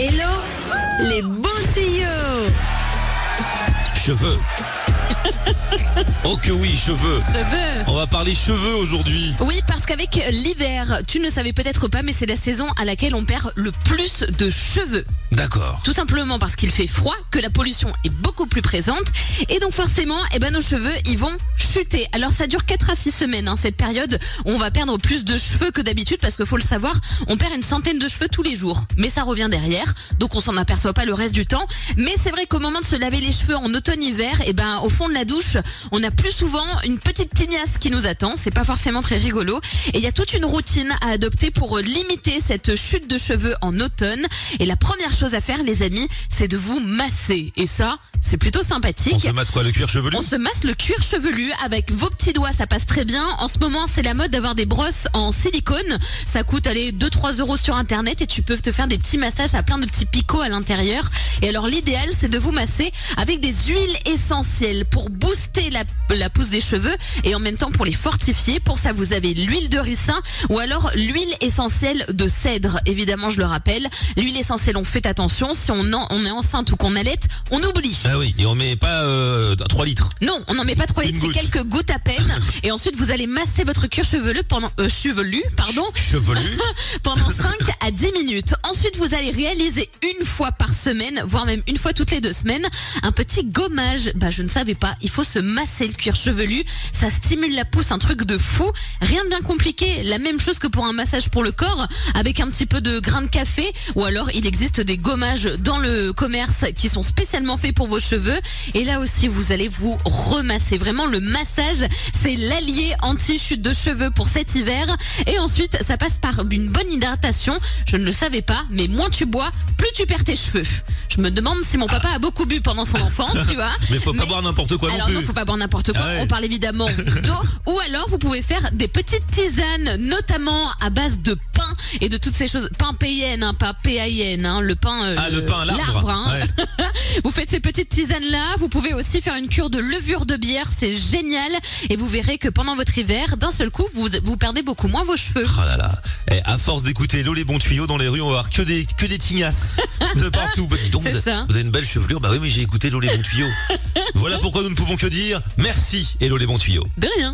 Hello, les bons tuyaux. Cheveux. Oh que oui, cheveux. Cheveux. On va parler cheveux aujourd'hui. Oui, parce qu'avec l'hiver, tu ne savais peut-être pas, mais c'est la saison à laquelle on perd le plus de cheveux. D'accord. Tout simplement parce qu'il fait froid, que la pollution est beaucoup plus présente, et donc forcément, eh ben, nos cheveux, ils vont chuter. Alors ça dure 4 à 6 semaines, hein, cette période, où on va perdre plus de cheveux que d'habitude, parce qu'il faut le savoir, on perd une centaine de cheveux tous les jours. Mais ça revient derrière, donc on s'en aperçoit pas le reste du temps. Mais c'est vrai qu'au moment de se laver les cheveux en automne-hiver, eh ben, au fond de la douche, on a plus souvent une petite tignasse qui nous attend. C'est pas forcément très rigolo. Et il y a toute une routine à adopter pour limiter cette chute de cheveux en automne. Et la première chose à faire, les amis, c'est de vous masser. Et ça, c'est plutôt sympathique. On se masse quoi, le cuir chevelu? On se masse le cuir chevelu avec vos petits doigts, ça passe très bien. En ce moment, c'est la mode d'avoir des brosses en silicone. Ça coûte, allez, 2-3 euros sur internet et tu peux te faire des petits massages à plein de petits picots à l'intérieur. Et alors, l'idéal, c'est de vous masser avec des huiles essentielles pour booster la, la pousse des cheveux et en même temps pour les fortifier. Pour ça, vous avez l'huile de ricin ou alors l'huile essentielle de cèdre. Évidemment, je le rappelle, l'huile essentielle, on fait attention. Si on, en- on est enceinte ou qu'on allaite, on oublie. Ah oui, et on met pas euh, 3 litres. Non, on n'en met pas trop, Une c'est quelques gouttes à peine. et ensuite, vous allez masser votre cuir chevelu pendant, euh, chevelu, pardon, Chevelu. pendant 5 à 10 minutes. Ensuite, vous allez réaliser une fois par semaine, voire même une fois toutes les deux semaines, un petit gommage. Bah, je ne savais pas. Il faut se masser le cuir chevelu. Ça stimule la pousse, un truc de fou. Rien de bien compliqué. La même chose que pour un massage pour le corps, avec un petit peu de grain de café. Ou alors, il existe des gommages dans le commerce qui sont spécialement faits pour vos cheveux. Et là aussi, vous allez vous remasser. Vraiment, le massage, c'est l'allié anti-chute de cheveux pour cet hiver. Et ensuite, ça passe par une bonne hydratation. Je ne le savais pas, mais moins tu bois, plus tu perds tes cheveux. Je me demande si mon papa a beaucoup bu pendant son enfance, tu vois. Mais faut pas Mais- boire n'importe quoi non alors non, faut pas boire n'importe quoi. Ah ouais. On parle évidemment d'eau. Ou alors, vous pouvez faire des petites tisanes, notamment à base de pain et de toutes ces choses. Pain PIN, hein, pas PAIN, hein, le pain. euh, Ah, le pain, l'arbre. hein. Ouais. Vous faites ces petites tisanes-là. Vous pouvez aussi faire une cure de levure de bière. C'est génial. Et vous verrez que pendant votre hiver, d'un seul coup, vous, vous perdez beaucoup moins vos cheveux. Oh là là. Eh, à force d'écouter l'eau les bons tuyaux dans les rues, on va voir que des que des tignasses de partout. Bah, dis donc, C'est vous, avez- ça. vous avez une belle chevelure. Bah oui, mais j'ai écouté l'eau les bons tuyaux. voilà pourquoi nous ne pouvons que dire merci Hello les bons tuyaux. De rien.